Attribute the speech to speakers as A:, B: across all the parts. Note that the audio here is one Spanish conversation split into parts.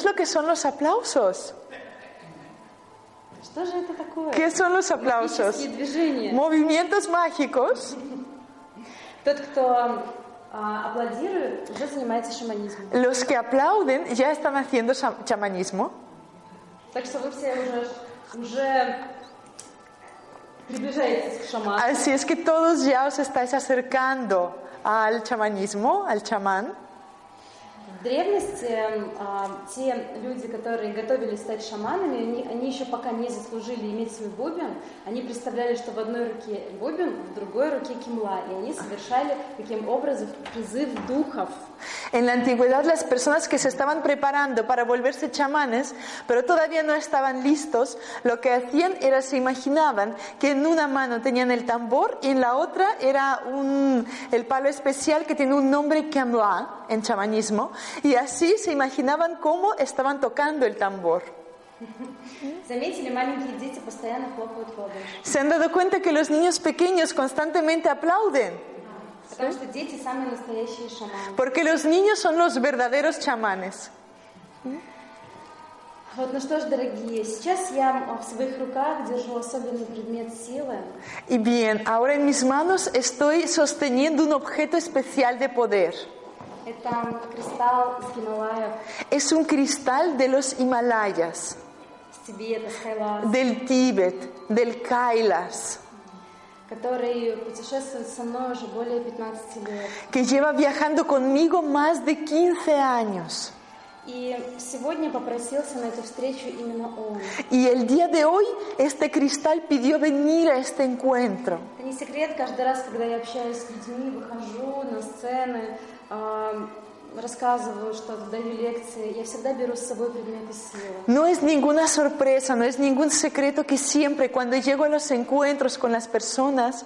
A: ¿Sabéis lo que son los aplausos? ¿Qué son los aplausos? Movimientos mágicos. Los que aplauden ya están haciendo chamanismo. Así es que todos ya os estáis acercando al chamanismo, al chamán.
B: В древности а, те люди, которые готовились стать шаманами, они, они еще пока не заслужили иметь свой бубен, они представляли, что в одной руке бубен, в другой руке кимла, и они совершали таким образом призыв духов.
A: En la antigüedad las personas que se estaban preparando para volverse chamanes, pero todavía no estaban listos, lo que hacían era se imaginaban que en una mano tenían el tambor y en la otra era un, el palo especial que tiene un nombre Kamla en chamanismo, y así se imaginaban cómo estaban tocando el tambor.
B: Заметили, маленькие дети постоянно хлопают в ладоши,
A: Se han dado cuenta que los niños pequeños constantemente aplauden,
B: потому что дети самые настоящие шаманы.
A: porque los niños son los verdaderos chamanes.
B: Вот, ну что ж, дорогие, сейчас я в своих руках держу особенный предмет силы.
A: Y bien, ahora en mis manos estoy sosteniendo un objeto especial de poder. Es un cristal de los Himalayas, del Tíbet, del Kailas. Que lleva viajando conmigo más de 15 años. Y el día de hoy este cristal pidió venir a este encuentro.
B: Это не секрет, каждый раз, когда я общаюсь с людьми, выхожу на сцены, а, рассказываю что-то, даю лекции, я всегда беру с собой предметы силы.
A: No es ninguna sorpresa, no es ningún secreto que siempre cuando llego a los encuentros con las personas,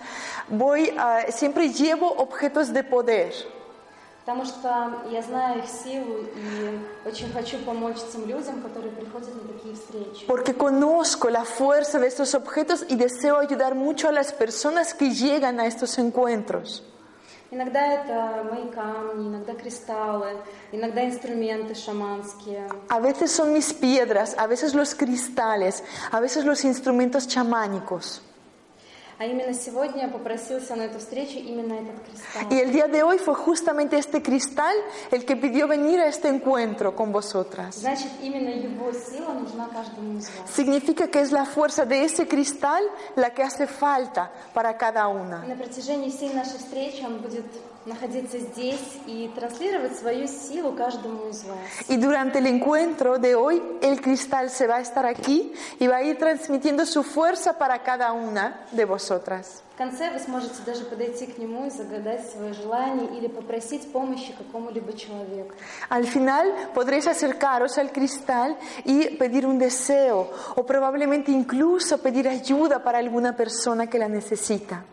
A: voy a- siempre llevo objetos de poder.
B: Потому что я знаю их силу и очень хочу помочь тем людям, которые приходят на такие встречи.
A: Porque conozco la fuerza de estos objetos y deseo ayudar mucho a las personas que llegan a estos encuentros.
B: Иногда это мои камни, иногда кристаллы, иногда инструменты шаманские.
A: A veces son mis piedras, a veces los cristales, a veces los instrumentos chamánicos. Y el día de hoy fue justamente este cristal el que pidió venir a este encuentro con vosotras. Significa que es la fuerza de ese cristal la que hace falta para cada una
B: на протяжении всей нашей встречи он будет находиться здесь и транслировать свою силу каждому из вас.
A: Y durante el encuentro de hoy, el cristal se va a estar aquí y va a ir transmitiendo su fuerza para cada una de vosotras.
B: В конце вы сможете даже подойти к нему и загадать свое желание или попросить помощи какому-либо человеку.
A: Al final podréis acercaros al cristal y pedir un deseo o probablemente incluso pedir ayuda para alguna persona que la necesita.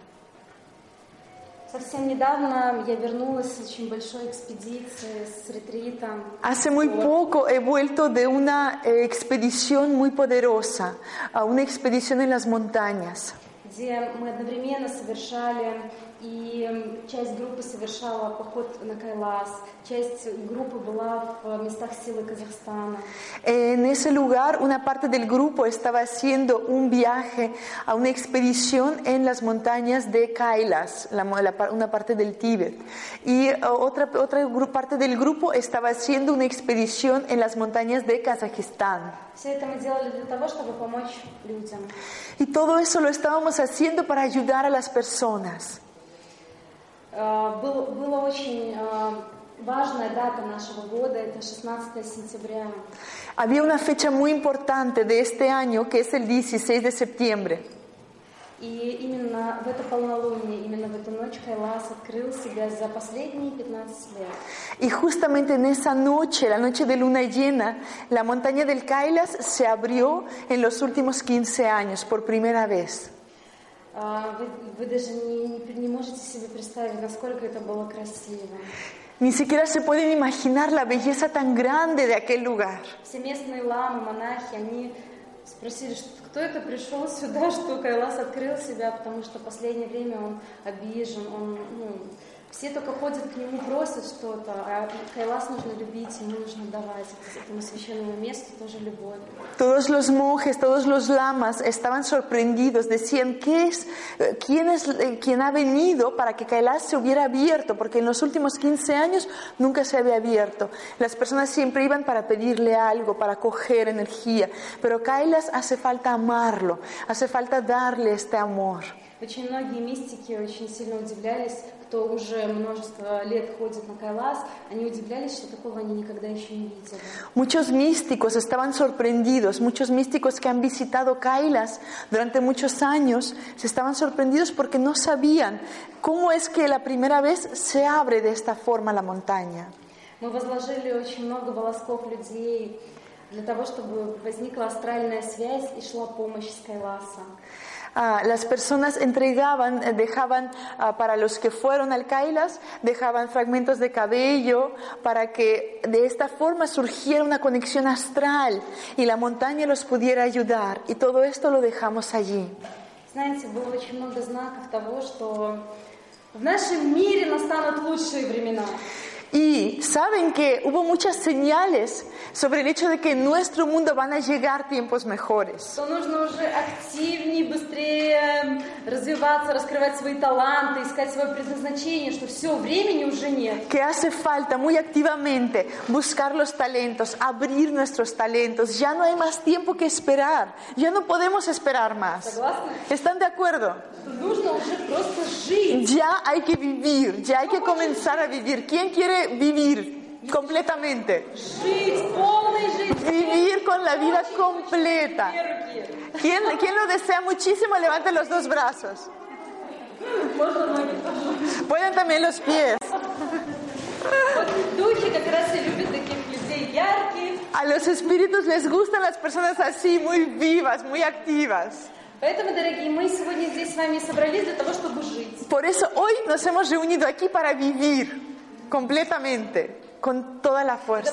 B: Совсем недавно я вернулась с очень большой экспедиции, с ретрита.
A: Hace muy poco he vuelto de una eh, expedición muy poderosa, a una expedición en las montañas,
B: где мы одновременно совершали И м, часть группы совершала поход на Кайлас, часть группы была в местах силы Казахстана.
A: En ese lugar, una parte del grupo estaba haciendo un viaje a una expedición en las montañas de Kailas, la mo- la par- una parte del Tíbet. Y eh, otra, otra gru- parte del grupo estaba haciendo una expedición en las montañas de Kazajistán.
B: Все это мы делали для того, чтобы помочь людям.
A: Y todo eso lo estábamos haciendo para ayudar a las personas.
B: Э, был- Была очень э, важная дата нашего года, это 16 сентября.
A: Había una fecha muy importante de este año que es el 16 de septiembre.
B: И именно в это полнолуние, именно в эту ночь Кайлас открыл себя за последние 15 лет.
A: Y justamente en esa noche, la noche de luna llena, la montaña del Kailas se abrió en los últimos 15 años por primera vez.
B: А, Вы, вы даже не, не- можете себе представить, насколько это было красиво.
A: Ni siquiera se pueden imaginar la belleza tan grande de aquel lugar.
B: Все местные ламы, монахи, они спросили, кто это пришел сюда, что Кайлас открыл себя, потому что в последнее время он обижен, он, ну, все только ходят к нему, просят что-то, а Кайлас нужно любить, ему нужно давать этому священному месту тоже любовь.
A: Todos los monjes, todos los lamas estaban sorprendidos, decían, ¿qué es, eh, quién es eh, quien ha venido para que Kailash se hubiera abierto? Porque en los últimos 15 años nunca se había abierto. Las personas siempre iban para pedirle algo, para coger energía, pero Kailash hace falta amarlo, hace falta darle este amor.
B: Очень многие мистики очень сильно удивлялись, кто уже множество лет ходит на Кайлас, они удивлялись, что такого они никогда еще не видели.
A: Muchos místicos estaban sorprendidos, muchos místicos que han visitado Kailas durante muchos años se estaban sorprendidos porque no sabían cómo es que la primera vez se abre de esta forma la montaña.
B: Мы возложили очень много волосков людей для того, чтобы возникла астральная связь и шла помощь с Кайласа.
A: Ah, las personas entregaban, eh, dejaban ah, para los que fueron al Kailas, dejaban fragmentos de cabello para que de esta forma surgiera una conexión astral y la montaña los pudiera ayudar. Y todo esto lo dejamos allí.
B: Знаете, было очень много знаков того, что в нашем мире настанут лучшие времена.
A: Y saben que hubo muchas señales sobre el hecho de que en nuestro mundo van a llegar tiempos mejores.
B: Что нужно уже активнее, быстрее развиваться, раскрывать свои таланты, искать свое предназначение, что все, времени уже нет.
A: Que hace falta muy activamente buscar los talentos, abrir nuestros talentos. Ya no hay más tiempo que esperar. Ya no podemos esperar más.
B: Согласны?
A: ¿Están de acuerdo?
B: Что нужно уже просто жить.
A: Ya hay que vivir, ya hay que comenzar a vivir. ¿Quién quiere vivir completamente. Vivir con la vida completa. ¿Quién, quién lo desea muchísimo? Levante los dos brazos. Pueden también los pies. A los espíritus les gustan las personas así, muy vivas, muy activas. Por eso hoy nos hemos reunido aquí para vivir completamente, con toda la fuerza.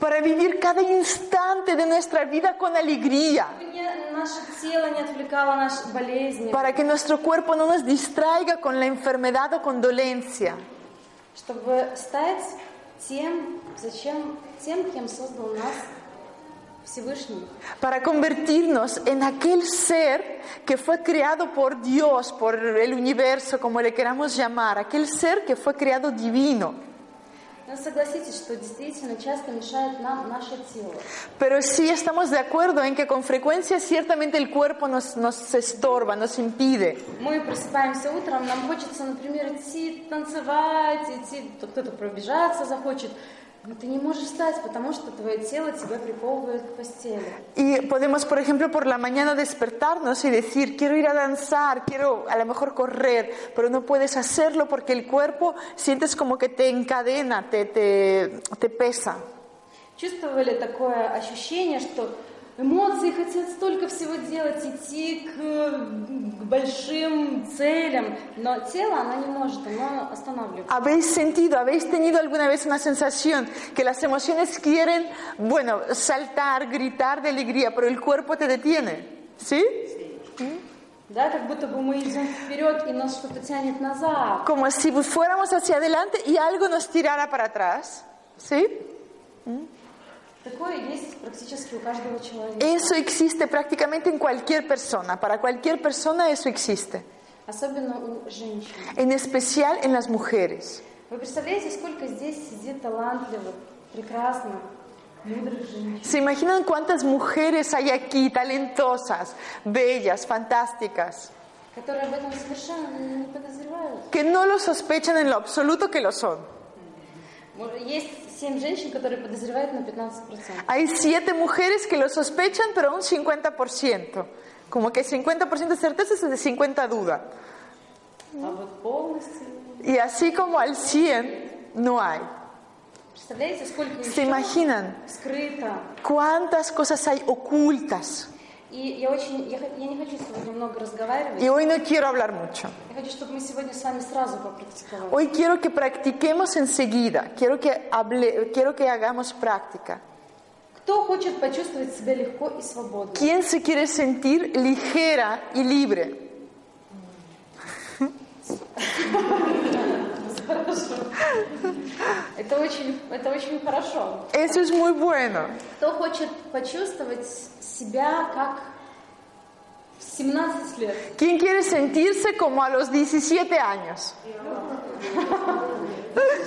A: Para vivir cada instante de nuestra vida con alegría. Para que nuestro cuerpo no nos distraiga con la enfermedad o con dolencia Para convertirnos en aquel ser que fue creado por Dios, por el universo, como le queramos llamar. Aquel ser que fue creado divino.
B: Но согласитесь, что действительно часто мешает нам наше тело.
A: Pero sí estamos de acuerdo en que con frecuencia ciertamente el cuerpo nos, nos estorba, nos impide.
B: Мы просыпаемся утром, нам хочется, например, идти танцевать, идти, то кто-то пробежаться захочет, но ты не можешь встать, потому что твое тело тебя приковывает к постели.
A: Y podemos, por ejemplo, por la mañana despertarnos y decir, quiero ir a danzar, quiero a lo mejor correr, pero no puedes hacerlo porque el cuerpo sientes como que te encadena, te, te, te pesa.
B: Чувствовали такое ощущение, что эмоции хотят столько всего делать, идти к, к большим целям, но тело, оно не может, оно останавливается.
A: ¿Habéis sentido, habéis tenido alguna vez una sensación que las emociones quieren, bueno, saltar, gritar de alegría, pero el cuerpo te detiene? ¿Sí?
B: Да, как будто бы мы идем вперед и нас что-то тянет назад.
A: Como si fuéramos hacia adelante y algo nos tirara para atrás. ¿Sí?
B: Такое
A: Eso existe prácticamente en cualquier persona. Para cualquier persona eso existe. En especial en las mujeres. ¿Se imaginan cuántas mujeres hay aquí, talentosas, bellas, fantásticas? Que no lo sospechan en lo absoluto que lo son. Hay siete mujeres que lo sospechan, pero un 50%. Como que 50% de certeza es de 50 duda. Y así como al 100 no hay. ¿Se imaginan cuántas cosas hay ocultas?
B: И я очень, я, х- я не хочу сегодня много разговаривать.
A: Y hoy no quiero hablar mucho.
B: Я хочу, чтобы мы сегодня с вами сразу попрактиковали.
A: Hoy quiero que practiquemos enseguida. Quiero que, hable, quiero que hagamos práctica.
B: Кто хочет почувствовать себя легко и свободно?
A: ¿Quién se quiere sentir ligera y libre?
B: Это очень, это очень хорошо.
A: Eso es muy bueno.
B: Кто хочет почувствовать себя как в 17 лет?
A: ¿Quién quiere sentirse como a los 17 años?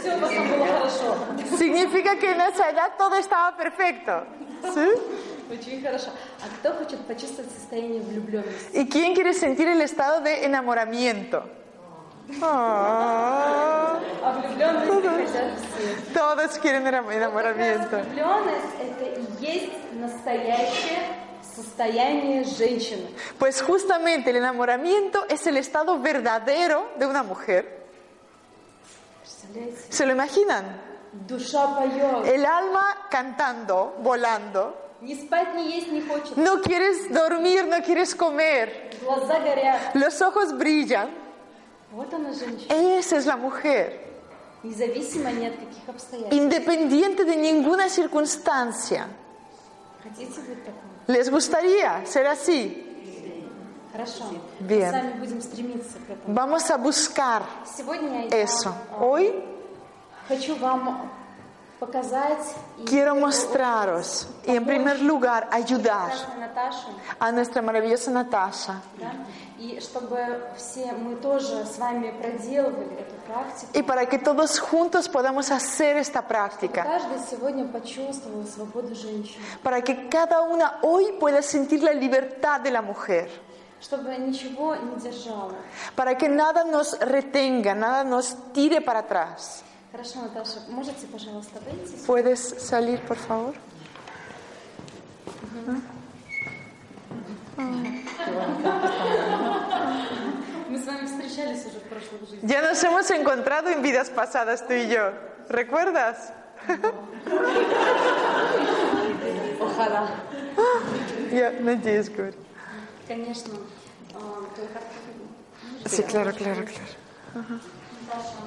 B: Все у вас там было хорошо.
A: Significa que en esa edad todo estaba perfecto. ¿Sí?
B: Очень хорошо. А кто хочет почувствовать состояние влюбленности?
A: ¿Y quién quiere sentir el estado de enamoramiento? Ah,
B: А влюбленность хотят все.
A: todos quieren enam- enamoramiento.
B: Влюбленность это и есть настоящее состояние женщины.
A: Pues justamente el enamoramiento es el estado verdadero de una mujer.
B: Представляете?
A: ¿Se lo imaginan?
B: Душа поет.
A: El alma cantando, volando.
B: Ни спать, ни есть не хочет.
A: No quieres dormir, no quieres comer.
B: Глаза горят.
A: Los ojos brillan.
B: Вот она женщина.
A: Esa es la mujer.
B: Независимо ни от каких обстоятельств.
A: Independiente de ninguna circunstancia.
B: Хотите быть такой?
A: ¿Les gustaría ser así?
B: Хорошо.
A: Bien.
B: Мы сами будем стремиться к этому.
A: Vamos a buscar
B: Сегодня я
A: eso.
B: а,
A: Hoy
B: хочу вам показать и
A: quiero mostraros y en primer lugar ayudar
B: прекрасной Наташе,
A: a nuestra maravillosa Natasha
B: да, и чтобы все мы тоже с вами проделывали эту практику.
A: y para que todos juntos podamos hacer esta práctica,
B: Каждый сегодня почувствовал свободу женщины,
A: para que cada una hoy pueda sentir la libertad de la mujer,
B: чтобы ничего не держало.
A: para que nada nos retenga, nada nos tire para atrás.
B: Хорошо, Наташа, можете, пожалуйста, выйти?
A: ¿Puedes salir, por favor?
B: Мы с вами встречались уже в прошлой жизни.
A: Ya nos hemos encontrado en vidas pasadas tú y yo. ¿Recuerdas?
B: Ojalá.
A: Я надеюсь, говорю.
B: Конечно. а, только-
A: Sí, claro, claro, claro.
B: Наташа,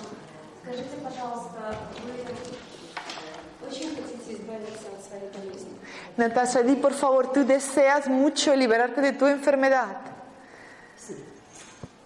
B: скажите, пожалуйста, вы очень хотите избавиться от своей болезни?
A: Natasha, di por favor, tú deseas mucho liberarte de tu enfermedad.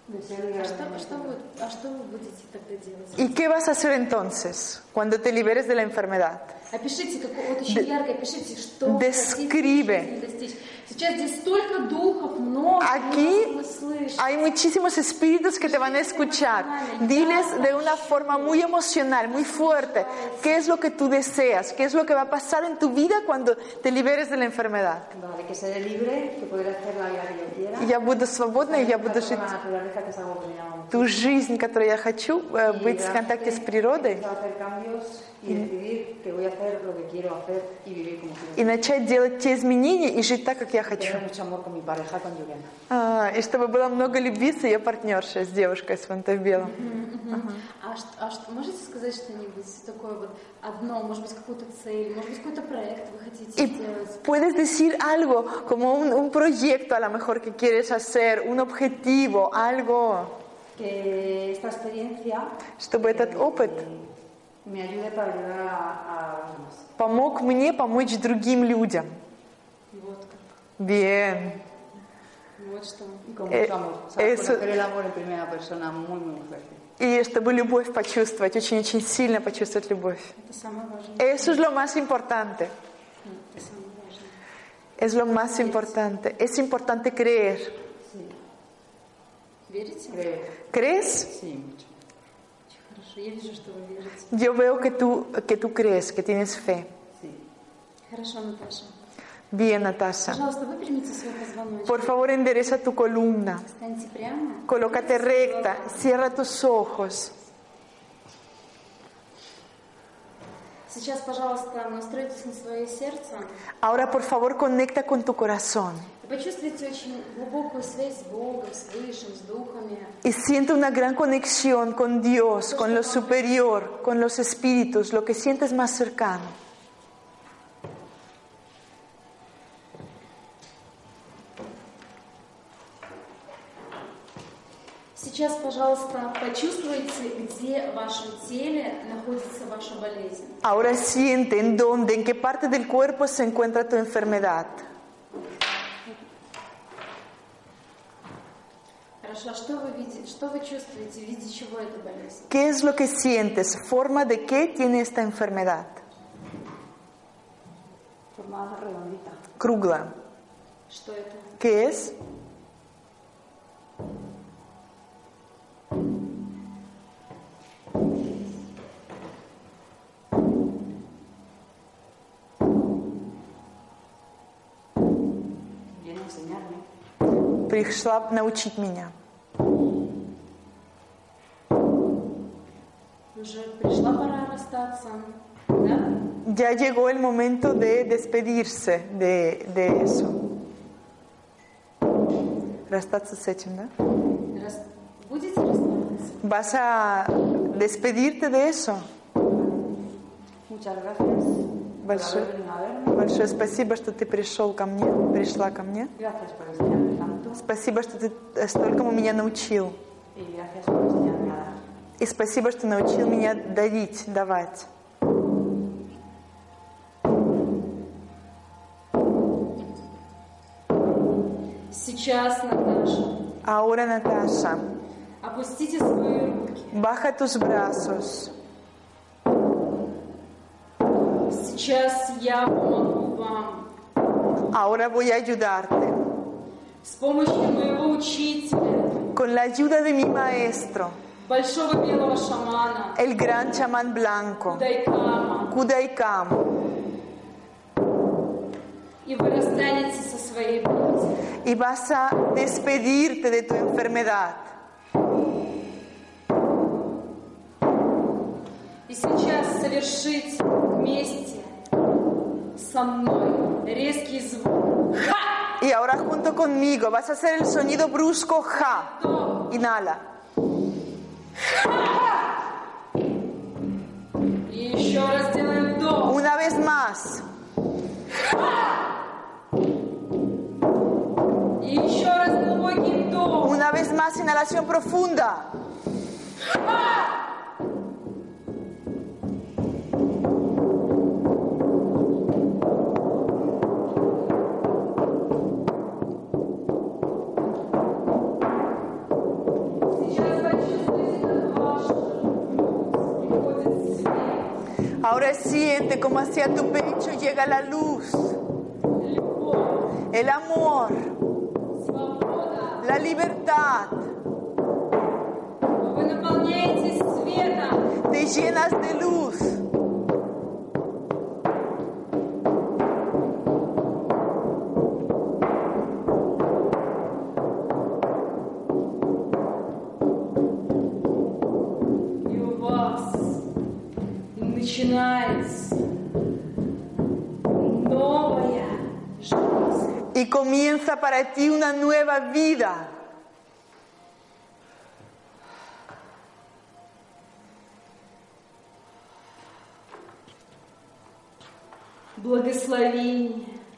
B: А что, что вы, а что вы будете тогда делать?
A: ¿Y qué vas a hacer entonces cuando te liberes de la enfermedad?
B: Опишите, как, вот очень ярко опишите, что вы
A: Describe.
B: хотите в жизни достичь. Сейчас здесь столько духов, много,
A: Aquí
B: много слышите.
A: hay muchísimos espíritus que te van a escuchar. Diles de una forma muy emocional, muy fuerte, qué es lo que tú deseas, qué es lo que va a pasar en tu vida cuando te liberes de la enfermedad.
C: Vale, que seré libre, que podré hacer la vida que yo quiera.
A: И я буду свободна, и я буду жить
C: la naturaleza, que es algo que me llama mucho.
A: ту жизнь, которую я хочу, э, быть в контакте с природой
C: Y decidir que voy a hacer lo que quiero hacer y vivir como quiero.
A: и начать делать те изменения и жить так, как я хочу. А, и чтобы было много любви с ее партнершей, с девушкой с фонтой белым.
B: А, а что- можете сказать что-нибудь такое вот одно, может быть, какую-то цель, может быть, какой-то проект вы хотите
A: Y
B: сделать?
A: puedes decir algo, como un, un proyecto a lo mejor que quieres hacer, un objetivo, algo,
C: Que esta experiencia
A: чтобы этот опыт Помог мне помочь другим людям. Bien. И чтобы eh, любовь почувствовать, очень-очень сильно почувствовать любовь. Eso es lo más importante. Es lo más importante. Es importante creer. ¿Crees?
C: Sí, mucho.
A: Yo veo que tú, que tú crees, que tienes fe. Bien, Natasha. Por favor, endereza tu columna. Colócate recta, cierra tus ojos.
B: Сейчас, пожалуйста, настройтесь на свое сердце.
A: Ahora, por favor, conecta con tu corazón.
B: И почувствуйте очень глубокую связь с Богом, с Высшим, с духами.
A: Y siente una gran conexión con Dios, con lo superior, con los espíritus, lo que sientes más cercano.
B: Сейчас, пожалуйста, почувствуйте, где в вашем теле находится ваша болезнь.
A: Ahora siente en dónde, en qué parte del cuerpo se encuentra tu enfermedad.
B: Хорошо, а что вы видите, что вы чувствуете, в виде чего эта болезнь?
A: ¿Qué es lo que sientes? ¿Forma de qué tiene esta enfermedad?
C: Formada redondita.
A: Krugla.
B: Что это?
A: ¿Qué es? Пришла научить меня.
B: Уже пришла пора расстаться, да?
A: Ya llegó el momento de despedirse de, de eso. Расстаться с этим, да?
B: Рас- Будете расставаться?
A: ¿Vas a despedirte de eso?
C: Muchas gracias
A: Большое, большое спасибо, что ты пришел ко мне, пришла ко мне. Спасибо, что ты столькому меня научил. И спасибо, что научил меня дарить, давать.
B: Сейчас, Наташа.
A: Аура, Наташа.
B: Опустите свои руки.
A: Бахатус брасус.
B: Сейчас я помогу.
A: Ahora voy a ayudarte.
B: С помощью моего учителя,
A: Con la ayuda de mi maestro,
B: большого белого шамана,
A: el gran chamán blanco,
B: Дайкама,
A: Kudaikam.
B: и вы расстанетесь со своей болезнью.
A: Y vas a despedirte de tu enfermedad.
B: И сейчас совершите вместе со мной резкий звук. Ха!
A: Y ahora junto conmigo vas a hacer el sonido brusco ja.
B: То.
A: Inhala.
B: И еще раз делаем вдох.
A: Una vez más.
B: И еще раз глубокий вдох.
A: Una vez más, inhalación profunda.
B: Сейчас
A: Siente como hacia tu pecho llega la luz, el amor, la libertad. Te llenas de luz. comienza para ti una nueva vida.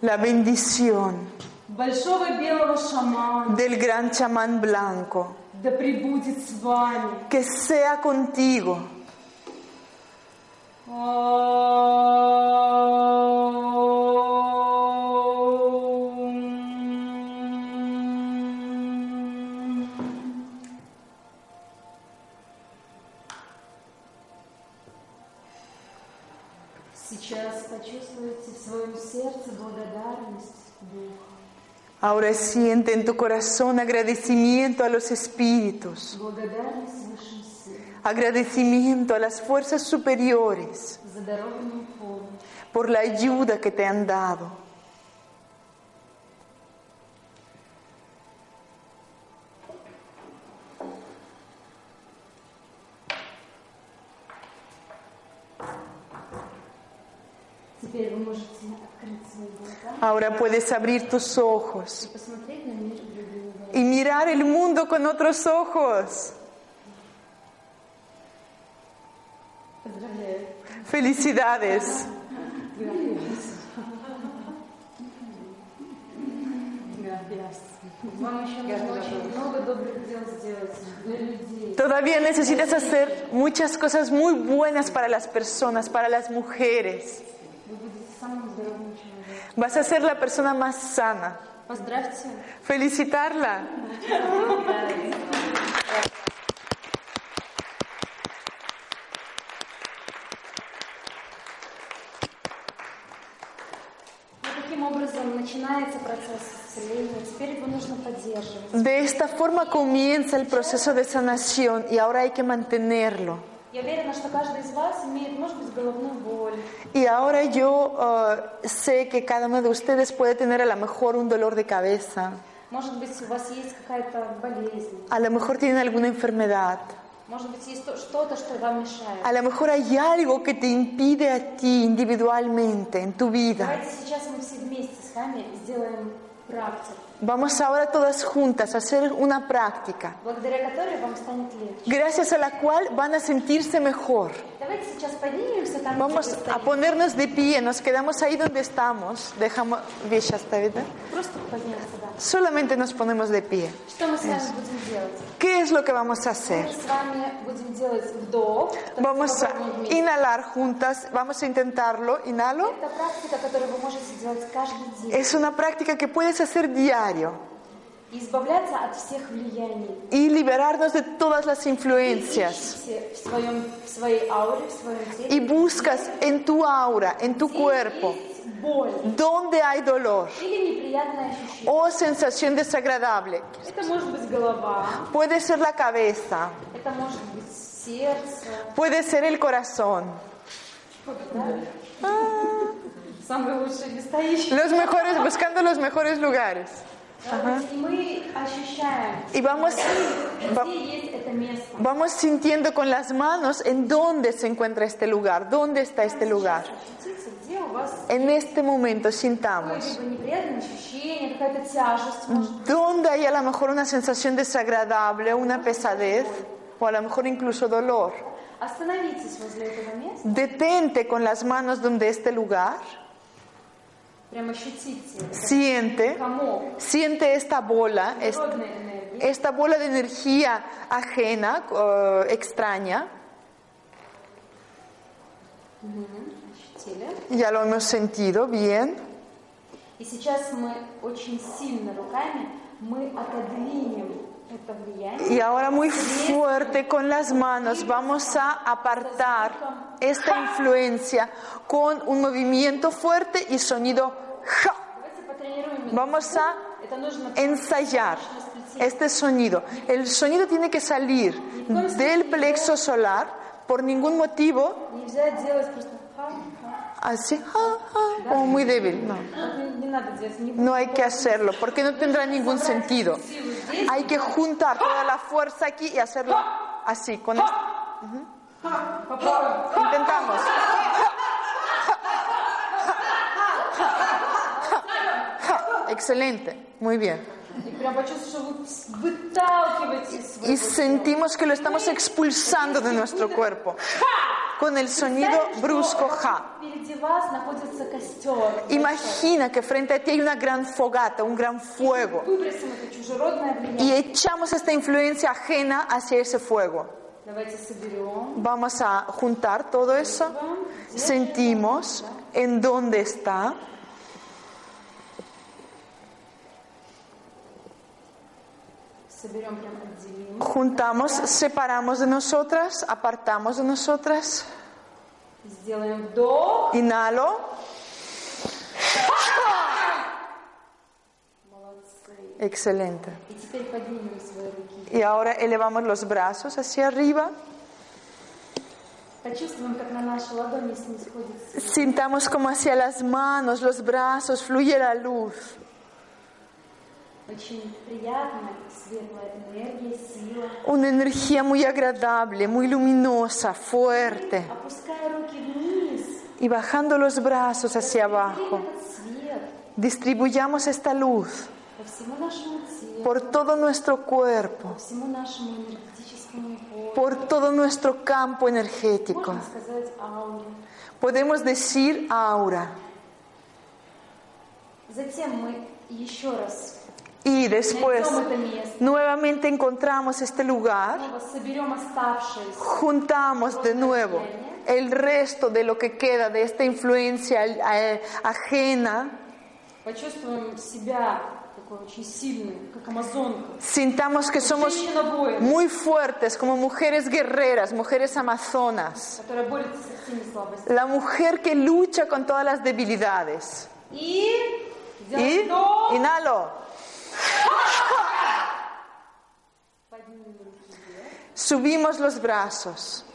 A: La bendición del gran chamán blanco que sea contigo.
B: Oh.
A: Ahora siente en tu corazón agradecimiento a los espíritus, agradecimiento a las fuerzas superiores por la ayuda que te han dado. Ahora puedes abrir tus ojos y mirar el mundo con otros ojos. Felicidades. Todavía necesitas hacer muchas cosas muy buenas para las personas, para las mujeres. Vas a ser la persona más sana. Felicitarla. De esta forma comienza el proceso de sanación y ahora hay que mantenerlo.
B: Я уверена, что каждый из вас имеет, может быть, головную боль,
A: Y ahora yo eh, sé que cada uno de ustedes puede tener a lo mejor un dolor de cabeza,
B: может быть, у вас есть какая-то болезнь,
A: a lo mejor tienen alguna enfermedad,
B: может быть, есть то- что-то, что вам мешает.
A: a lo mejor hay algo que te impide a ti individualmente en tu vida.
B: Давайте сейчас мы все вместе с вами сделаем практику,
A: Vamos ahora todas juntas a hacer una práctica, gracias a la cual van a sentirse mejor. Vamos a ponernos de pie, nos quedamos ahí donde estamos, dejamos Solamente nos ponemos de pie. ¿Qué es lo que vamos a hacer? Vamos a inhalar juntas, vamos a intentarlo, inhalo. Es una práctica que puedes hacer diario y liberarnos de todas las influencias. Y buscas en tu aura, en tu cuerpo, donde hay dolor. O sensación desagradable. Puede ser la cabeza, puede ser el corazón. Los mejores, buscando los mejores lugares. Y vamos, va, vamos sintiendo con las manos en dónde se encuentra este lugar, dónde está este lugar. En este momento sintamos dónde hay a lo mejor una sensación desagradable, una pesadez o a lo mejor incluso dolor. Detente con las manos donde este lugar siente,
B: комок
A: siente esta bola, es-
B: природной энергии.
A: esta bola de energía ajena, eh, extraña,
B: Ощутили.
A: ya lo hemos sentido bien.
B: И сейчас мы очень сильно руками мы отодвинем это влияние.
A: y ahora muy fuerte con las manos vamos a apartar esta influencia con un movimiento fuerte y sonido ja. Vamos a ensayar este sonido. El sonido tiene que salir del plexo solar. Por ningún motivo así, ah, ah, como muy débil. No. no hay que hacerlo, porque no tendrá ningún sentido. Hay que juntar toda la fuerza aquí y hacerlo así, con esto. Intentamos. Excelente, muy bien. Y sentimos que lo estamos expulsando de nuestro cuerpo con el sonido brusco ja. Imagina que frente a ti hay una gran fogata, un gran fuego. Y echamos esta influencia ajena hacia ese fuego. Vamos a juntar todo eso. Sentimos en dónde está. Juntamos, separamos de nosotras, apartamos de nosotras. Inhalo. Excelente. Y ahora elevamos los brazos hacia arriba. Sintamos como hacia las manos, los brazos, fluye la luz. Una energía muy agradable, muy luminosa, fuerte.
B: Опуская руки вниз,
A: Y bajando los brazos hacia abajo,
B: этот свет
A: distribuyamos esta luz
B: по всему нашему телу,
A: por todo nuestro cuerpo,
B: по всему нашему энергетическому полю.
A: por todo nuestro campo energético.
B: Можно сказать ауре.
A: Podemos decir aura.
B: Затем мы еще раз
A: Y después nuevamente encontramos este lugar, juntamos de nuevo el resto de lo que queda de esta influencia eh, ajena. Sintamos que somos muy fuertes como mujeres guerreras, mujeres amazonas. La mujer que lucha con todas las debilidades. Y inhalo. Subimos los brazos.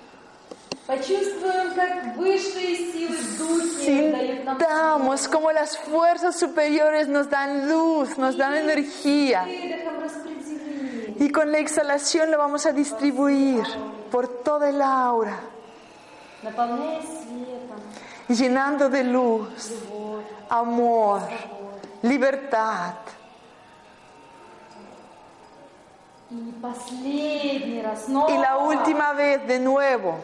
A: Sintamos como las fuerzas superiores nos dan luz, nos dan energía. Y con la exhalación lo vamos a distribuir por toda el aura, llenando de luz, amor, libertad. Y la última vez de nuevo.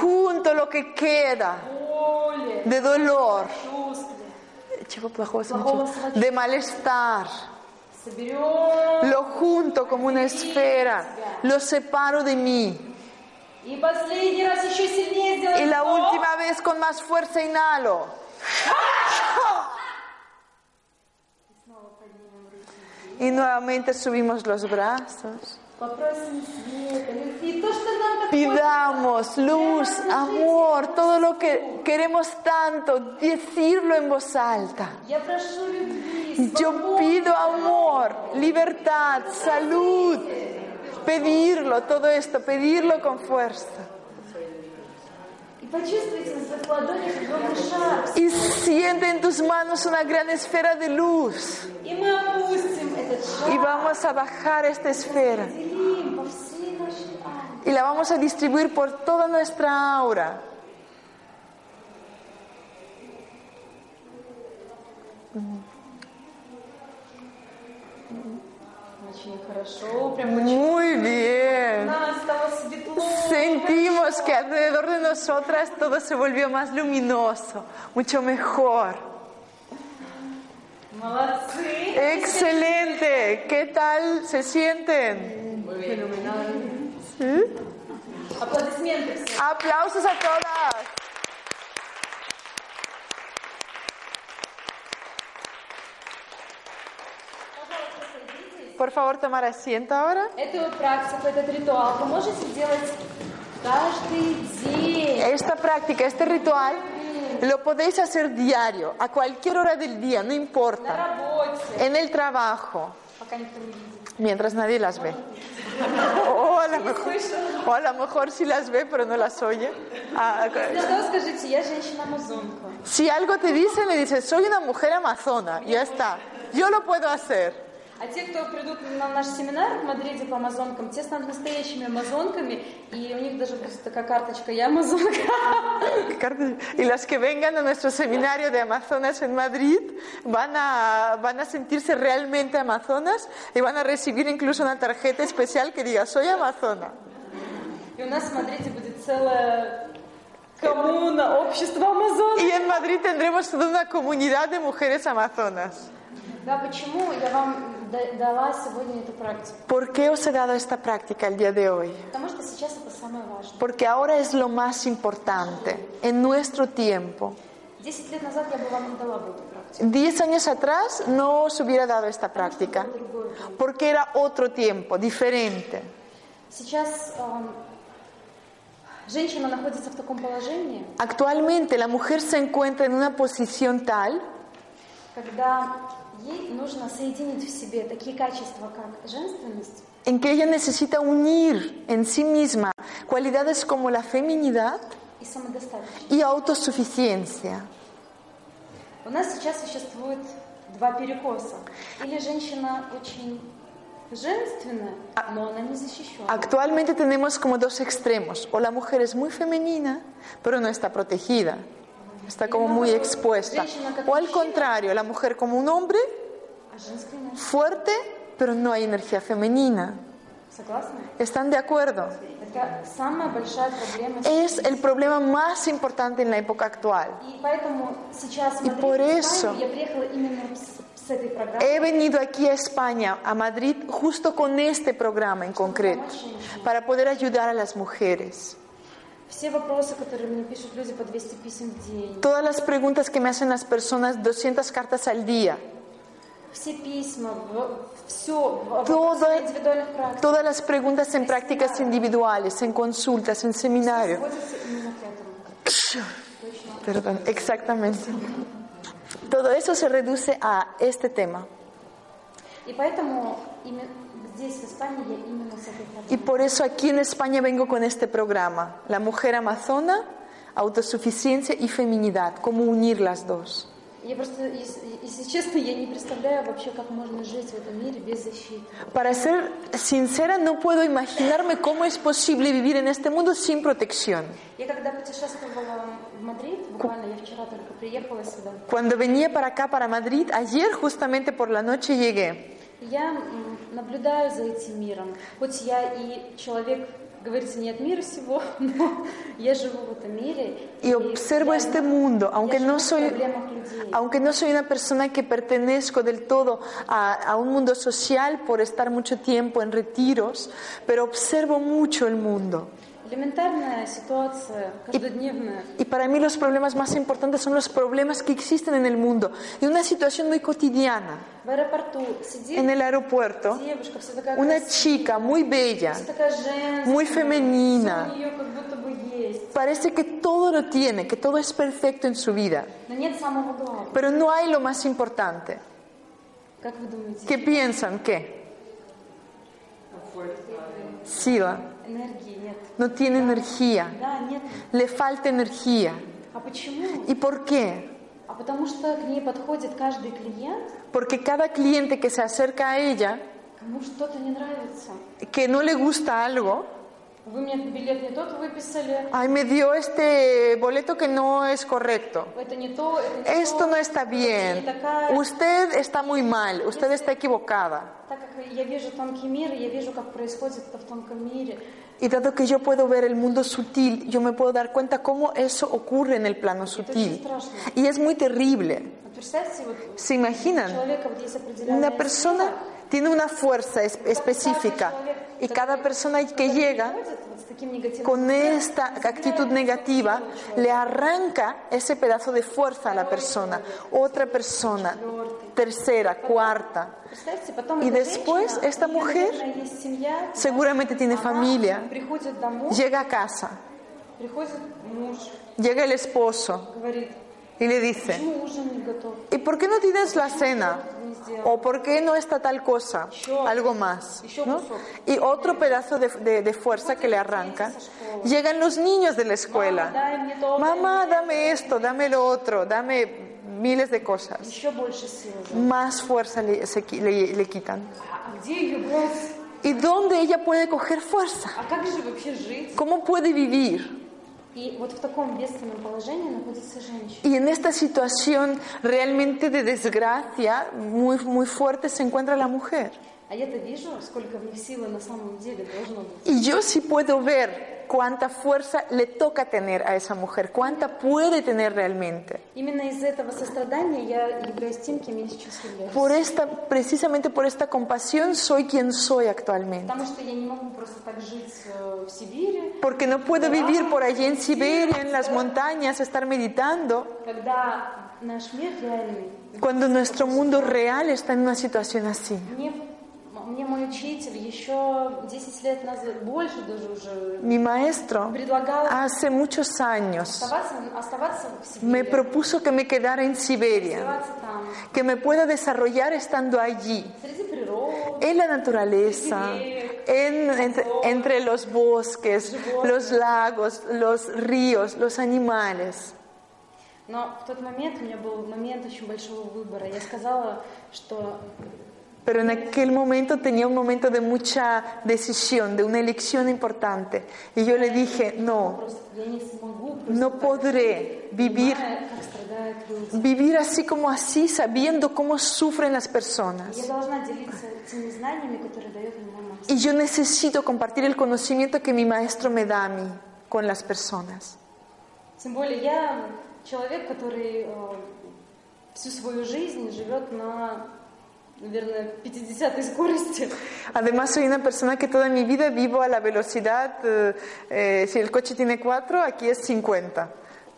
A: Junto lo que queda de dolor, de malestar. Lo junto como una esfera, lo separo de mí. Y la última vez con más fuerza inhalo. Y nuevamente subimos los brazos. Pidamos luz, amor, todo lo que queremos tanto, decirlo en voz alta. Yo pido amor, libertad, salud, pedirlo, todo esto, pedirlo con fuerza. Y siente en tus manos una gran esfera de luz.
B: Y
A: y vamos a bajar esta esfera y la vamos a distribuir por toda nuestra aura. Muy bien. Sentimos que alrededor de nosotras todo se volvió más luminoso, mucho mejor.
B: Молодцы.
A: Excelente. ¿Qué tal se sienten?
B: Аплодисменты всем.
A: Aplausos a todas. Por favor, tomar asiento ahora.
B: Эту практику, этот ритуал вы можете делать каждый день.
A: Esta práctica, este ritual, Lo podéis hacer diario, a cualquier hora del día, no importa. En el trabajo. Mientras nadie las ve. O a, lo mejor, o a sí las ve, pero no las oye. Ah, si algo te dice le dices, soy una mujer amazona, ya está. Yo lo puedo hacer.
B: А те, кто придут на наш семинар в Мадриде по амазонкам, те станут настоящими амазонками, и у них даже будет такая карточка «Я амазонка».
A: Y las que vengan a nuestro seminario de Amazonas en Madrid van a, van a sentirse realmente amazonas y van a recibir incluso una tarjeta especial que diga, soy amazona.
B: И у нас в Мадриде будет целая коммуна, общество амазонок.
A: Y en Madrid tendremos toda una comunidad de mujeres amazonas. ¿Por qué os he dado esta práctica el día de hoy? Porque ahora es lo más importante en nuestro tiempo. Diez años atrás no os hubiera dado esta práctica, porque era otro tiempo, diferente. Actualmente la mujer se encuentra en una posición tal
B: ей нужно соединить в себе такие качества, как женственность,
A: en que ella necesita unir en sí misma cualidades como la feminidad
B: и самодостаточность.
A: y autosuficiencia.
B: У нас сейчас существует два перекоса. Или женщина очень женственная, но она не защищена.
A: Actualmente tenemos como dos extremos. O la mujer es muy femenina, pero no está protegida. está como muy expuesta. O al contrario, la mujer como un hombre, fuerte, pero no hay energía femenina. ¿Están de acuerdo? Es el problema más importante en la época actual.
B: Y
A: por eso he venido aquí a España, a Madrid, justo con este programa en concreto, para poder ayudar a las mujeres. Todas las preguntas que me hacen las personas, 200 cartas al día,
B: все письма, все,
A: Todo-
B: индивидуальных практик,
A: todas las preguntas en prácticas individuales, en consultas, en seminario.
B: сводятся именно к этому.
A: Perdón, exactamente. Todo eso se reduce a este tema.
B: И поэтому
A: y por eso aquí en España vengo con este programa, La Mujer Amazona, Autosuficiencia y Feminidad, cómo unir las dos. Para ser sincera, no puedo imaginarme cómo es posible vivir en este mundo sin protección. Cuando venía para acá, para Madrid, ayer justamente por la noche llegué
B: я м, наблюдаю за этим миром. Хоть я и человек, говорится, не от мира всего, но я живу в этом мире.
A: Y observo
B: я-
A: este mundo, aunque
B: я живу
A: no
B: в
A: soy,
B: проблемах людей.
A: aunque no soy una persona que pertenezco del todo a, a un mundo social por estar mucho tiempo en retiros, pero observo mucho el mundo.
B: Элементарная ситуация, каждодневная.
A: Y para mí los problemas más importantes son los problemas que existen en el mundo. Y una situación muy cotidiana.
B: В аэропорту сидит
A: En el aeropuerto,
B: девушка, вся такая
A: una
B: красивая,
A: chica muy bella,
B: вся такая женская,
A: muy femenina.
B: всё у нее как будто бы есть.
A: parece que todo lo tiene, que todo es perfecto en su vida.
B: Но нет самого главного.
A: Pero no hay lo más importante.
B: Как вы думаете?
A: ¿Qué piensan? ¿Qué? Sila. no tiene energía, le falta energía. ¿Y por qué? Porque cada cliente que se acerca a ella, que no le gusta algo, Ay, me dio este boleto que no es correcto. Esto no está bien. Usted está muy mal. Usted está equivocada. Y dado que yo puedo ver el mundo sutil, yo me puedo dar cuenta cómo eso ocurre en el plano sutil. Y es muy terrible. ¿Se imaginan? Una persona tiene una fuerza específica y cada persona que llega con esta actitud negativa le arranca ese pedazo de fuerza a la persona, otra persona, tercera, cuarta. Y después esta mujer seguramente tiene familia, llega a casa, llega el esposo y le dice, ¿y por qué no tienes la cena? ¿O por qué no está tal cosa? Algo más. ¿no? Y otro pedazo de, de, de, fuerza que le arranca. Llegan los niños de la escuela. Mamá, dame esto, dame lo otro, dame miles de cosas. Más fuerza le, se, le, le quitan. ¿Y dónde ella puede coger fuerza? ¿Cómo puede vivir? Y en esta situación realmente de desgracia muy, muy fuerte se encuentra la mujer. Y yo sí puedo ver cuánta fuerza le toca tener a esa mujer, cuánta puede tener realmente. Por esta, precisamente por esta compasión soy quien soy actualmente. Porque no puedo vivir por allí en Siberia, en las montañas, estar meditando. Cuando nuestro mundo real está en una situación así.
B: не, м- мне мой учитель еще 10 лет назад, больше даже уже,
A: Mi maestro
B: предлагал
A: hace muchos años
B: оставаться, оставаться в
A: me
B: Сибири,
A: propuso que me quedara en Siberia,
B: оставаться там,
A: que me pueda desarrollar estando allí,
B: среди природы,
A: en la naturaleza, en- entre, entre los bosques, los lagos, los ríos, los animales.
B: Но в тот момент у меня был момент очень большого выбора. Я сказала, что Yo dije que
A: Pero en aquel momento tenía un momento de mucha decisión, de una elección importante. Y yo le dije, no,
B: просто я не смогу просто
A: no
B: так,
A: podré vivir,
B: понимая, как страдают люди.
A: vivir así como así, sabiendo cómo sufren las personas.
B: Я должна делиться теми знаниями, которые дает мне мой мастер.
A: Y yo necesito compartir el conocimiento que mi maestro me da a mí con las personas.
B: Тем более я человек, который э, всю свою жизнь живет на, наверное, 50 скорости.
A: Además, soy una persona que toda mi vida vivo a la velocidad, eh, eh, si el coche tiene cuatro, aquí es 50.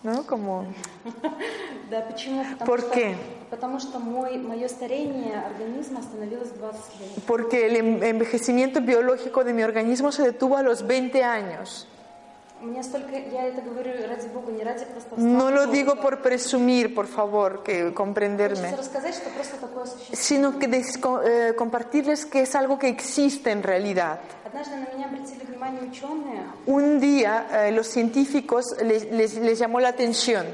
A: ¿No? Como,
B: Да, почему? Потому
A: ¿Por
B: что,
A: qué?
B: Потому что мой, мое старение организма остановилось в 20 лет.
A: porque el em- envejecimiento biológico de mi organismo se detuvo a los 20 años. No lo digo por presumir, por favor, que comprenderme, sino que eh, compartirles que es algo que existe en realidad. Un día eh, los científicos les llamó la atención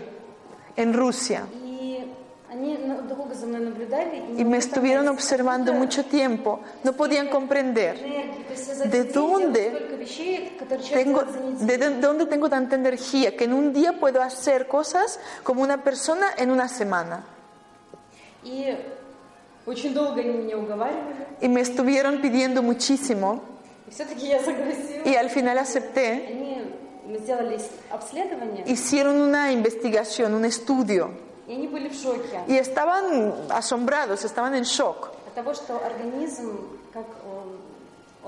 A: en Rusia y me estuvieron observando mucho tiempo, no podían comprender de dónde tengo, de dónde tengo tanta energía, que en un día puedo hacer cosas como una persona en una semana. Y me estuvieron pidiendo muchísimo. Y al final acepté. Hicieron una investigación, un estudio.
B: и они были в шоке
A: y estaban asombrados, estaban en shock.
B: от того, что организм, как он,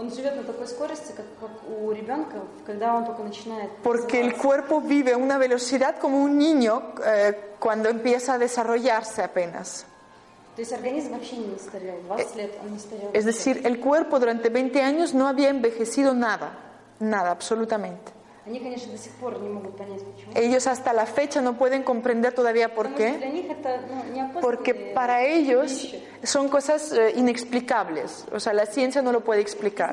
B: он живет на такой скорости, как, как у ребенка, когда он только начинает
A: Porque el
B: развиваться.
A: cuerpo vive a una velocidad como un niño eh, cuando empieza a desarrollarse apenas.
B: То есть организм вообще не старел. 20 лет он не старел.
A: Es decir, el cuerpo durante 20 años no había envejecido nada, nada, absolutamente. Ellos hasta la fecha no pueden comprender todavía por qué. Porque para ellos son cosas eh, inexplicables. O sea, la ciencia no lo puede explicar.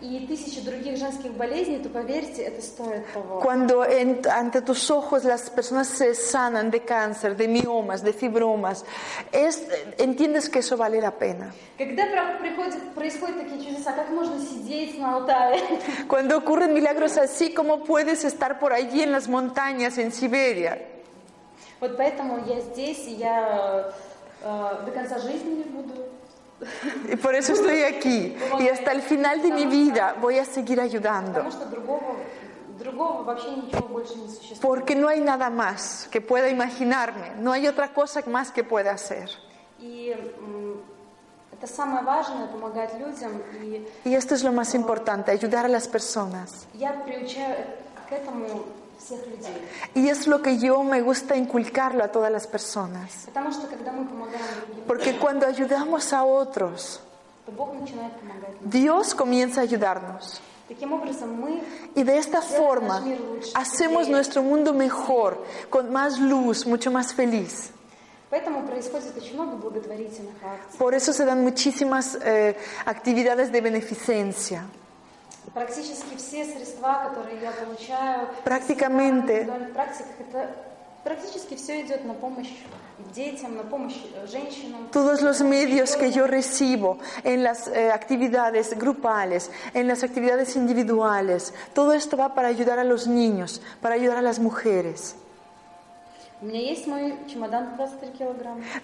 B: и тысячи других женских болезней, то поверьте, это стоит того.
A: cuando en- ante tus ojos las personas se sanan de cáncer, de miomas, de fibromas, es, entiendes que eso vale la pena.
B: Когда приходят, происходят такие чудеса, как можно сидеть на Алтае?
A: Cuando ocurren milagros así, ¿cómo puedes estar por allí en las montañas en Siberia?
B: Вот поэтому я здесь, и я э, до конца жизни буду.
A: Y por eso estoy aquí. Y hasta el final de mi vida voy a seguir ayudando. Porque no hay nada más que pueda imaginarme, no hay otra cosa más que pueda hacer. Y esto es lo más importante, ayudar a las personas. Y es lo que yo me gusta inculcarlo a todas las personas. Porque cuando ayudamos a otros, Dios comienza a ayudarnos. Y de esta forma hacemos nuestro mundo mejor, con más luz, mucho más feliz. Por eso se dan muchísimas eh, actividades de beneficencia.
B: Prácticamente
A: Todos los medios que yo recibo en las eh, actividades grupales, en las actividades individuales, todo esto va para ayudar a los niños, para ayudar a las mujeres.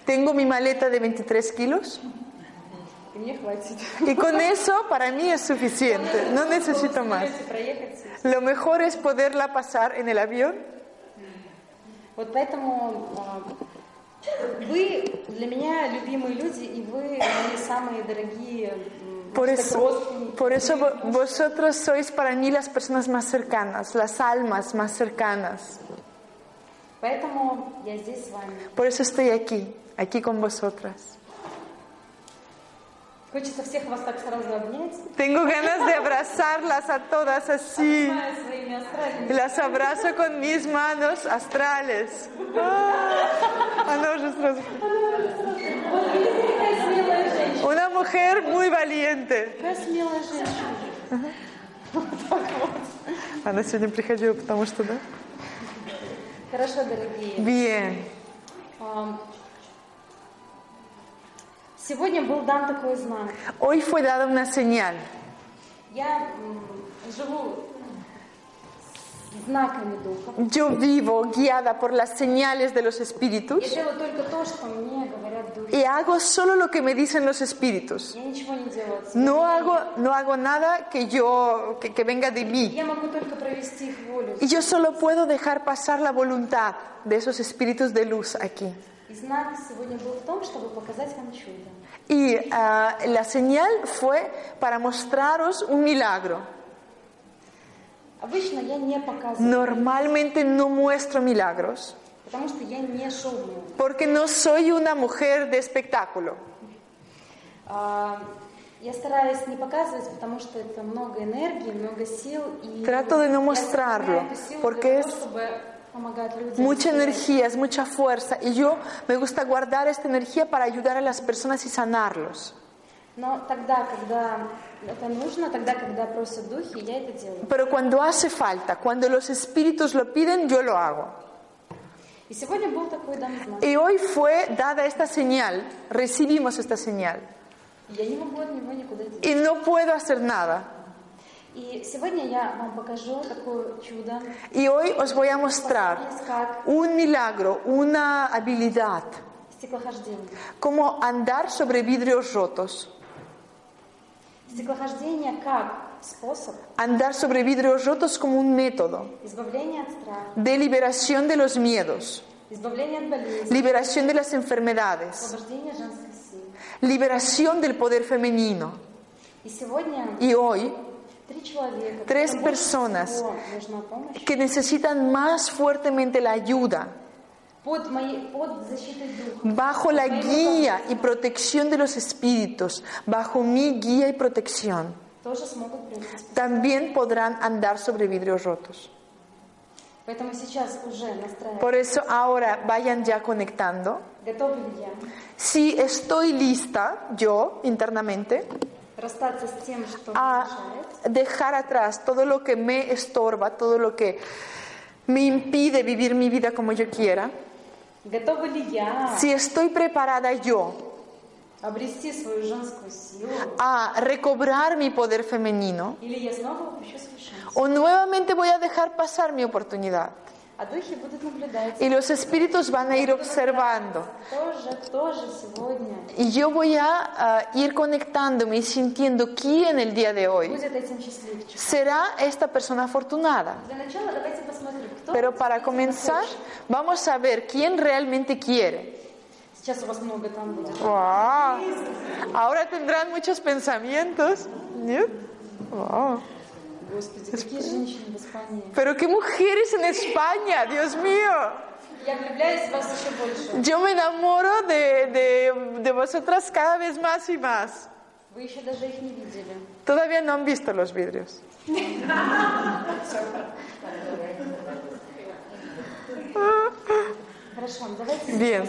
A: Tengo mi maleta de 23 kilos. Y con eso para mí es suficiente, no necesito más.
B: Можете проехать.
A: Lo mejor es poderla pasar en el avión.
B: Вот поэтому а, вы для меня любимые люди, и вы мои самые дорогие м,
A: Por
B: можно сказать,
A: eso,
B: родственники.
A: por eso vo- vosotros sois para mí las personas más cercanas, las almas más cercanas.
B: Поэтому я здесь с вами.
A: Por eso estoy aquí, aquí con vosotras.
B: Хочется всех вас так сразу обнять.
A: Tengo ganas de abrazarlas a todas así.
B: Обнимаю своими астральными.
A: Las abrazo con mis manos astrales. Ah, ah, no, yo сразу-
B: Какая смелая женщина.
A: Una mujer muy valiente.
B: Какая смелая женщина.
A: Она сегодня приходила, потому что, да?
B: Хорошо, дорогие.
A: Bien.
B: Ам, Сегодня был дан такой знак.
A: Hoy fue dada una señal.
B: Я м, живу с знаками духа.
A: Yo vivo guiada por las señales de los
B: Я
A: espíritus
B: делаю только то, что мне говорят духи.
A: y hago solo lo que me dicen los espíritus.
B: Я ничего не делаю. от себя.
A: No hago, no hago nada que yo que, que venga de mí.
B: Я могу только провести их волю.
A: Y yo solo puedo dejar pasar la voluntad de esos espíritus de luz aquí.
B: И знак сегодня был в том, чтобы показать вам чудо.
A: Y uh, la señal fue para mostraros un milagro. Normalmente no muestro milagros. Porque no soy una mujer de espectáculo. Trato de no mostrarlo, porque es mucha energía, es mucha fuerza. Y yo me gusta guardar esta energía para ayudar a las personas y sanarlos. Pero cuando hace falta, cuando los espíritus lo piden, yo lo hago. Y hoy fue dada esta señal, recibimos esta señal. Y no puedo hacer nada. Y hoy os voy a mostrar un milagro, una habilidad, como andar sobre vidrios rotos. Andar sobre vidrios rotos como un método. de liberación de los miedos, liberación de las enfermedades, liberación del poder femenino. Y hoy Tres personas que necesitan más fuertemente la ayuda bajo la guía y protección de los espíritus, bajo mi guía y protección, también podrán andar sobre vidrios rotos. Por eso ahora vayan ya conectando. Si estoy lista, yo internamente, a dejar atrás todo lo que me estorba, todo lo que me impide vivir mi vida como yo quiera. Si estoy preparada yo a recobrar mi poder femenino, o nuevamente voy a dejar pasar mi oportunidad. Y los espíritus van a ir observando. Y yo voy a eh, ir conectándome y sintiendo quién el día de hoy será esta persona afortunada. Pero para comenzar, vamos a ver quién realmente quiere. Ahora tendrán muchos pensamientos. Wow.
B: Господи, какие женщины в Испании.
A: Pero qué mujeres en España, Dios mío.
B: Я влюбляюсь в вас еще больше.
A: Yo me enamoro de, de, de vosotras cada vez más y más.
B: Вы еще даже их не видели.
A: Todavía no han visto los vidrios.
B: Хорошо, давайте
A: Bien,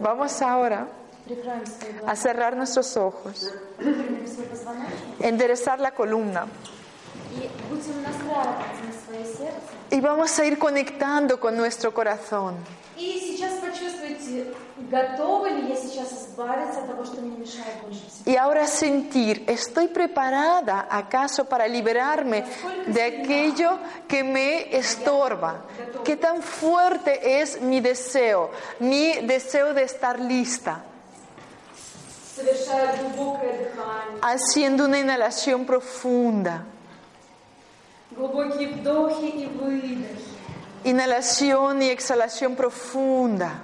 A: vamos ahora
B: прикроем свои
A: a
B: глаза,
A: cerrar nuestros ojos,
B: выпрямим свой позвоночник
A: enderezar la columna Y vamos a ir conectando con nuestro corazón. Y ahora sentir, ¿estoy preparada acaso para liberarme de aquello que me estorba? ¿Qué tan fuerte es mi deseo, mi deseo de estar lista? Haciendo una inhalación profunda. Inhalación y exhalación profunda.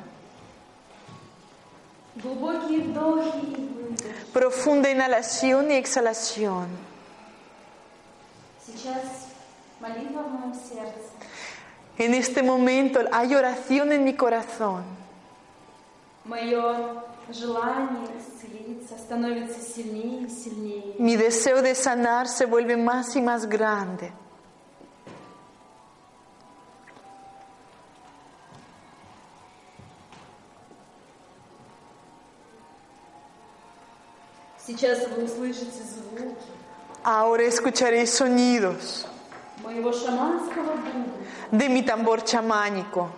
A: Profunda inhalación y exhalación. En este momento hay oración en mi corazón. Mi deseo de sanar se vuelve más y más grande.
B: Сейчас вы услышите звуки
A: Ahora escucharé sonidos
B: моего шаманского духа,
A: de mi tambor chamánico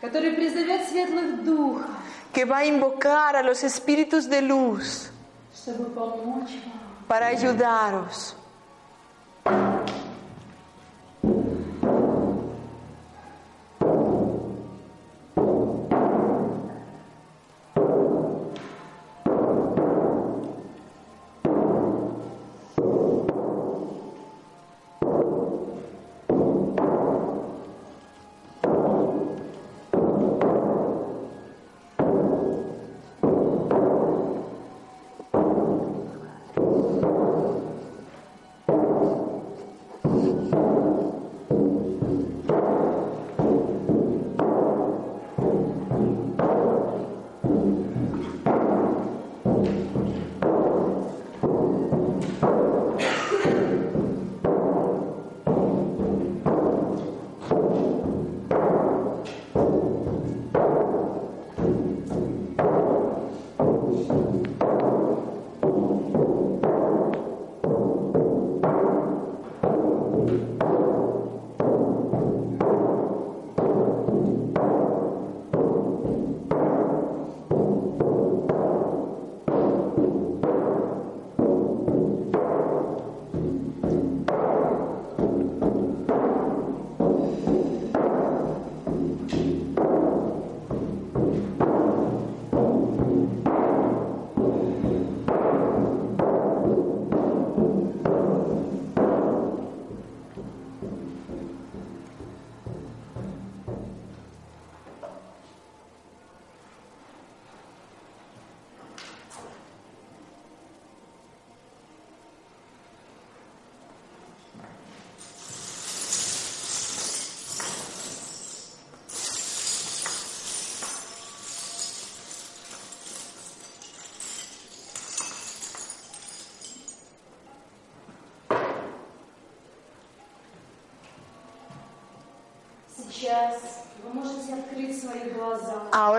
B: который призовет светлых духов,
A: que va a invocar a los espíritus de luz
B: чтобы помочь вам.
A: para ayudaros.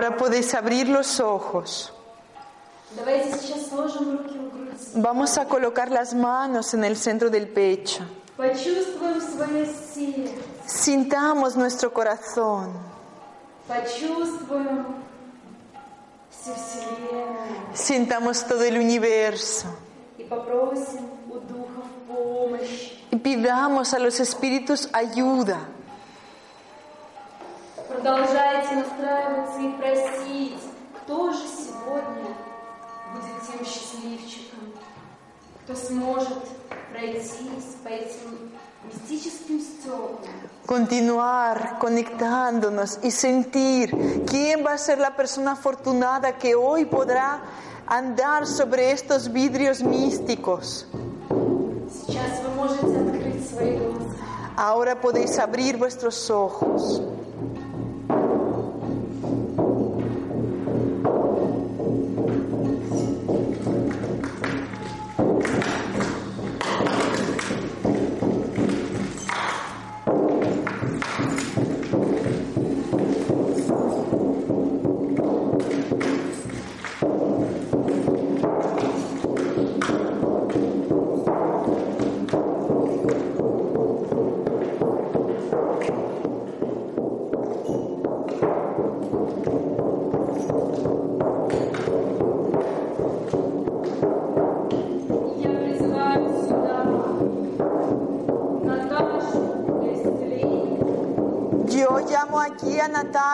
A: Ahora podéis abrir los ojos. Vamos a colocar las manos en el centro del pecho. Sintamos nuestro corazón. Sintamos todo el universo. Y pidamos a los espíritus ayuda
B: Продолжайте настраиваться и просить, кто же сегодня будет тем счастливчиком, кто сможет пройтись по этим мистическим стеклам,
A: Continuar conectándonos y sentir quién va a ser la persona afortunada que hoy podrá andar sobre estos vidrios místicos.
B: Сейчас вы можете открыть свои глаза.
A: Ahora podéis abrir vuestros ojos.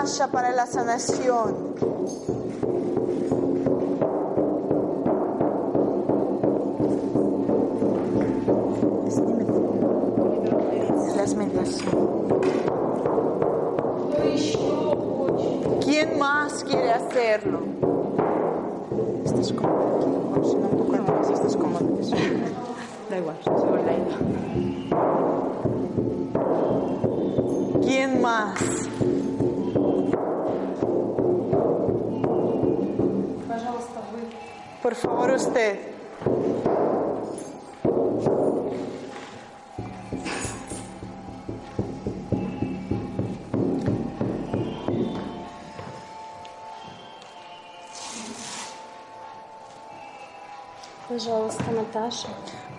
A: A Natasha para la sanación.
B: Пожалуйста, Наташа.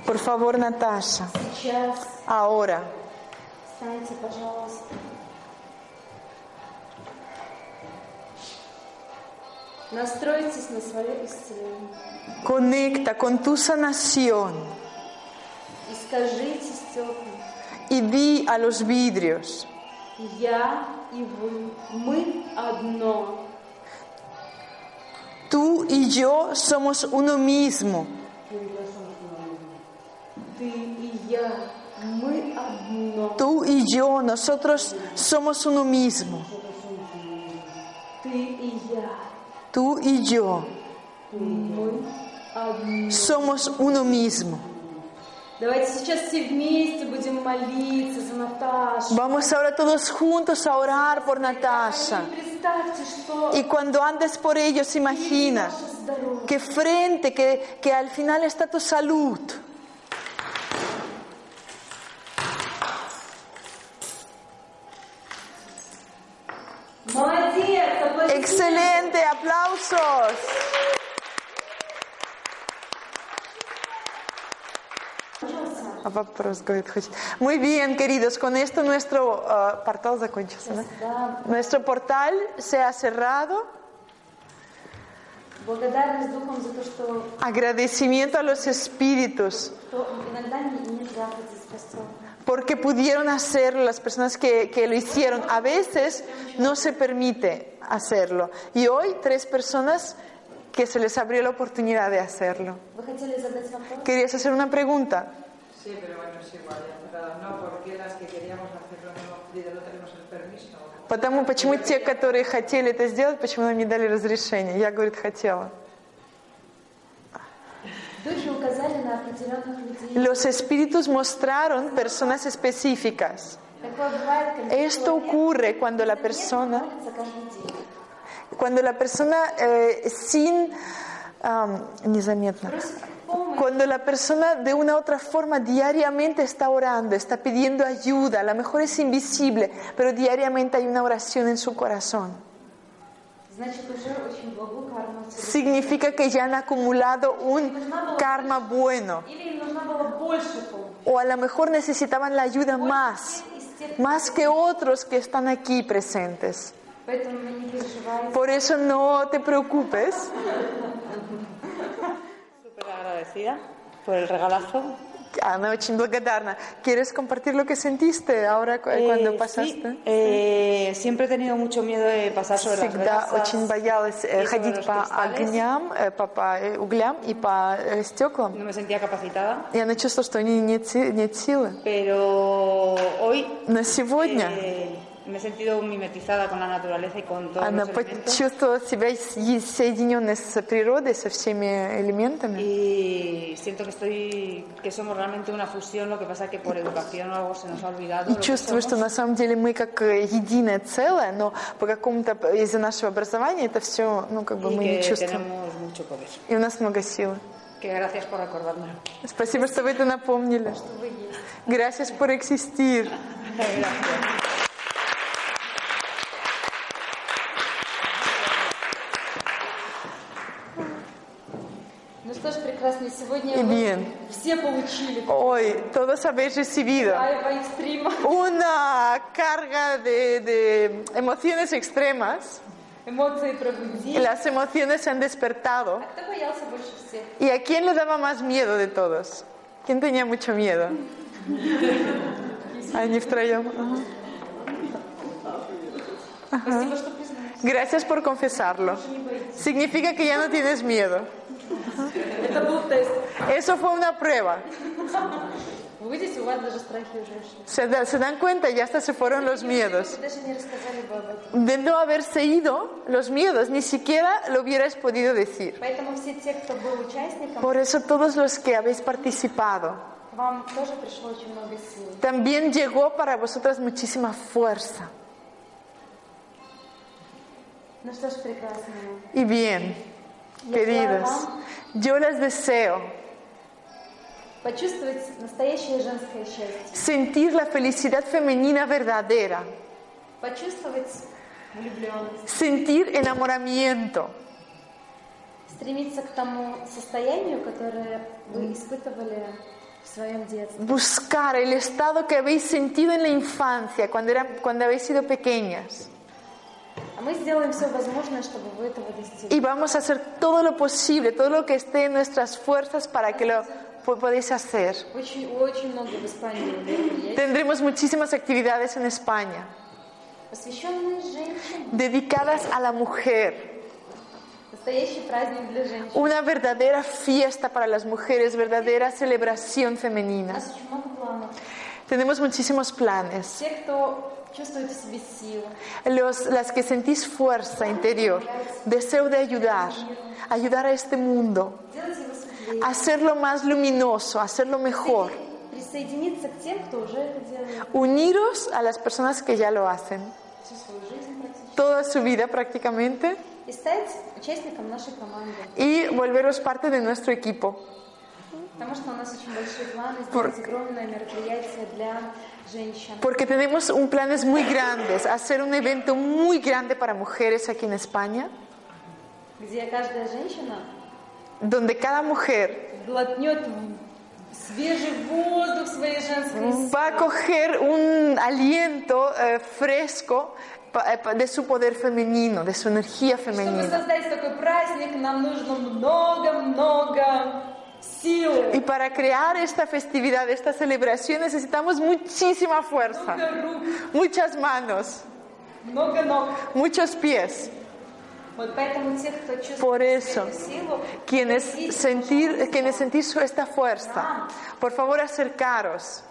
A: Por favor, Natasha.
B: Сейчас
A: Ahora.
B: встаньте, пожалуйста. Настройтесь на свое исцеление.
A: Conecta con tu sanación
B: И скажите стеклам,
A: y di a los vidrios,
B: я и вы, мы одно.
A: tú y yo somos uno mismo.
B: Ты и я, мы одно.
A: Tú y yo, nosotros somos uno mismo. Tú y yo somos uno mismo. Vamos ahora todos juntos a orar por Natasha. Y cuando andes por ellos, imagina que frente, que, que al final está tu salud. Excelente, aplausos. Muy bien, queridos, con esto nuestro uh, portal ¿no? Nuestro portal se ha cerrado. Agradecimiento a los espíritus
B: что иногда не- нельзя ходить в костел.
A: porque pudieron hacerlo las personas que, que lo hicieron. A veces no se permite hacerlo. Y hoy tres personas que se les abrió la oportunidad de hacerlo.
B: Вы хотели задать вопрос?
A: ¿Querías hacer una pregunta?
D: Sí, pero bueno, es igual, ya cerrado. No, porque las que queríamos hacerlo no hemos pedido, no tenemos el permiso.
A: Потому почему те, которые хотели это сделать, почему нам не дали разрешения? Я, говорит, хотела. Los espíritus mostraron personas específicas. Esto ocurre cuando la persona, cuando la persona eh, sin, cuando la persona de una otra forma diariamente está orando, está pidiendo ayuda, a lo mejor es invisible, pero diariamente hay una oración en su corazón. Significa que ya han acumulado un karma bueno. O a lo mejor necesitaban la ayuda más, más que otros que están aquí presentes. Por eso no te preocupes.
C: Súper agradecida por el regalazo.
A: Ana, очень благодарна. ¿Quieres compartir lo que sentiste ahora cu- cuando
C: Eh,
A: pasaste?
C: sí, eh, siempre he tenido mucho miedo de pasar sobre las
A: Всегда
C: brasas
A: очень боялась э,
C: y sobre
A: ходить
C: los
A: по
C: cristales.
A: огням, э, по, по, э, углям и по э, стеклам.
C: No me sentía capacitada,
A: Я начувствовала, что у нее нет, си- нет силы.
C: pero hoy
A: Но сегодня
C: eh, me he sentido mimetizada con la naturaleza y con todos
A: она
C: los elementos.
A: почувствовала себя соединенной с природой, со всеми элементами.
C: Y siento que estoy, que somos realmente una fusión, lo que pasa que por educación o algo se nos ha olvidado.
A: И чувствую, что на самом деле мы как э, единое целое, но по какому-то из-за нашего образования это все, ну как бы мы не чувствуем. И у нас много силы.
C: Gracias por recordármelo.
A: Спасибо, что вы это напомнили. Gracias por existir.
C: Gracias.
B: Y
A: bien. Hoy todos habéis recibido una carga de, emociones extremas. Las emociones se han despertado. ¿Y a quién le daba más miedo de todos? ¿Quién tenía mucho miedo? Gracias por confesarlo. Significa que ya no tienes miedo.
B: Это был тест.
A: Eso fue una prueba.
B: Вы видите, у вас даже страхи уже ушли.
A: Se, da- se dan cuenta, ya hasta se fueron los miedos.
B: Вы даже не рассказали бы об этом.
A: De no haberse ido los miedos, ni siquiera lo hubierais podido decir.
B: Поэтому все те, кто был участником,
A: Por eso todos los que habéis participado,
B: к вам тоже пришло очень много сил.
A: también llegó para vosotras muchísima fuerza.
B: Ну что ж, прекрасно.
A: Y bien, queridas, yo les deseo sentir la felicidad femenina verdadera, sentir enamoramiento. Buscar el estado que habéis sentido en la infancia, cuando, era, cuando habéis sido pequeñas. Y vamos a hacer todo lo posible, todo lo que esté en nuestras fuerzas para que lo podéis hacer. Tendremos muchísimas actividades en España dedicadas a la mujer. Una verdadera fiesta para las mujeres, verdadera celebración femenina. Tenemos muchísimos planes. Los, las que sentís fuerza interior, deseo de ayudar, ayudar a este mundo, hacerlo más luminoso, hacerlo mejor. Uniros a las personas que ya lo hacen. Toda su vida prácticamente. Y volveros parte de nuestro equipo. Porque, tenemos un planes muy grandes, hacer un evento muy grande para mujeres aquí en España. Donde cada mujer va a coger un aliento eh, fresco eh, de su poder femenino, de su energía femenina. Y para crear esta festividad, esta celebración, necesitamos muchísima fuerza, muchas manos, muchos pies. Por eso, quienes sentir, quienes sentir esta fuerza, por favor acercaros.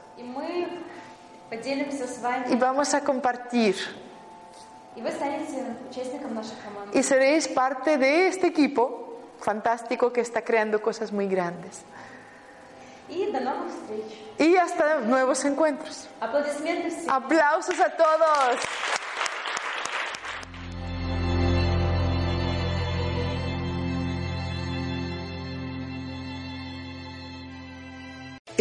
A: Y vamos a compartir. Y seréis parte de este equipo fantástico que está creando cosas muy grandes.
B: Y
A: Y hasta nuevos encuentros. Aplausos a todos.